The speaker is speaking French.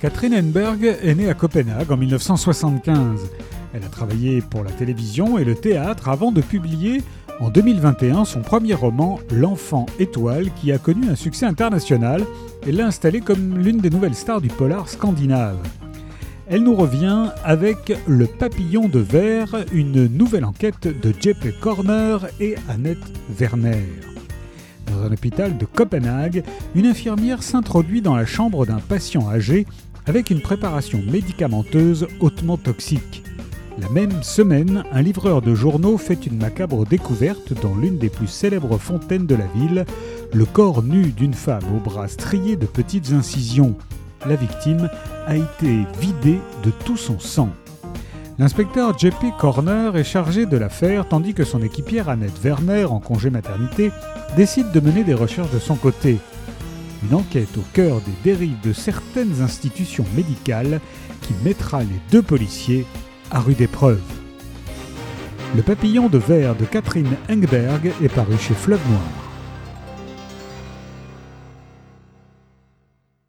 Catherine Enberg est née à Copenhague en 1975. Elle a travaillé pour la télévision et le théâtre avant de publier en 2021 son premier roman L'enfant étoile qui a connu un succès international et l'a installée comme l'une des nouvelles stars du polar scandinave. Elle nous revient avec Le papillon de verre, une nouvelle enquête de Jeppe Corner et Annette Werner. Un hôpital de Copenhague, une infirmière s'introduit dans la chambre d'un patient âgé avec une préparation médicamenteuse hautement toxique. La même semaine, un livreur de journaux fait une macabre découverte dans l'une des plus célèbres fontaines de la ville, le corps nu d'une femme aux bras striés de petites incisions. La victime a été vidé de tout son sang. L'inspecteur JP Corner est chargé de l'affaire tandis que son équipière Annette Werner, en congé maternité, décide de mener des recherches de son côté. Une enquête au cœur des dérives de certaines institutions médicales qui mettra les deux policiers à rude épreuve. Le papillon de verre de Catherine Engberg est paru chez Fleuve Noir.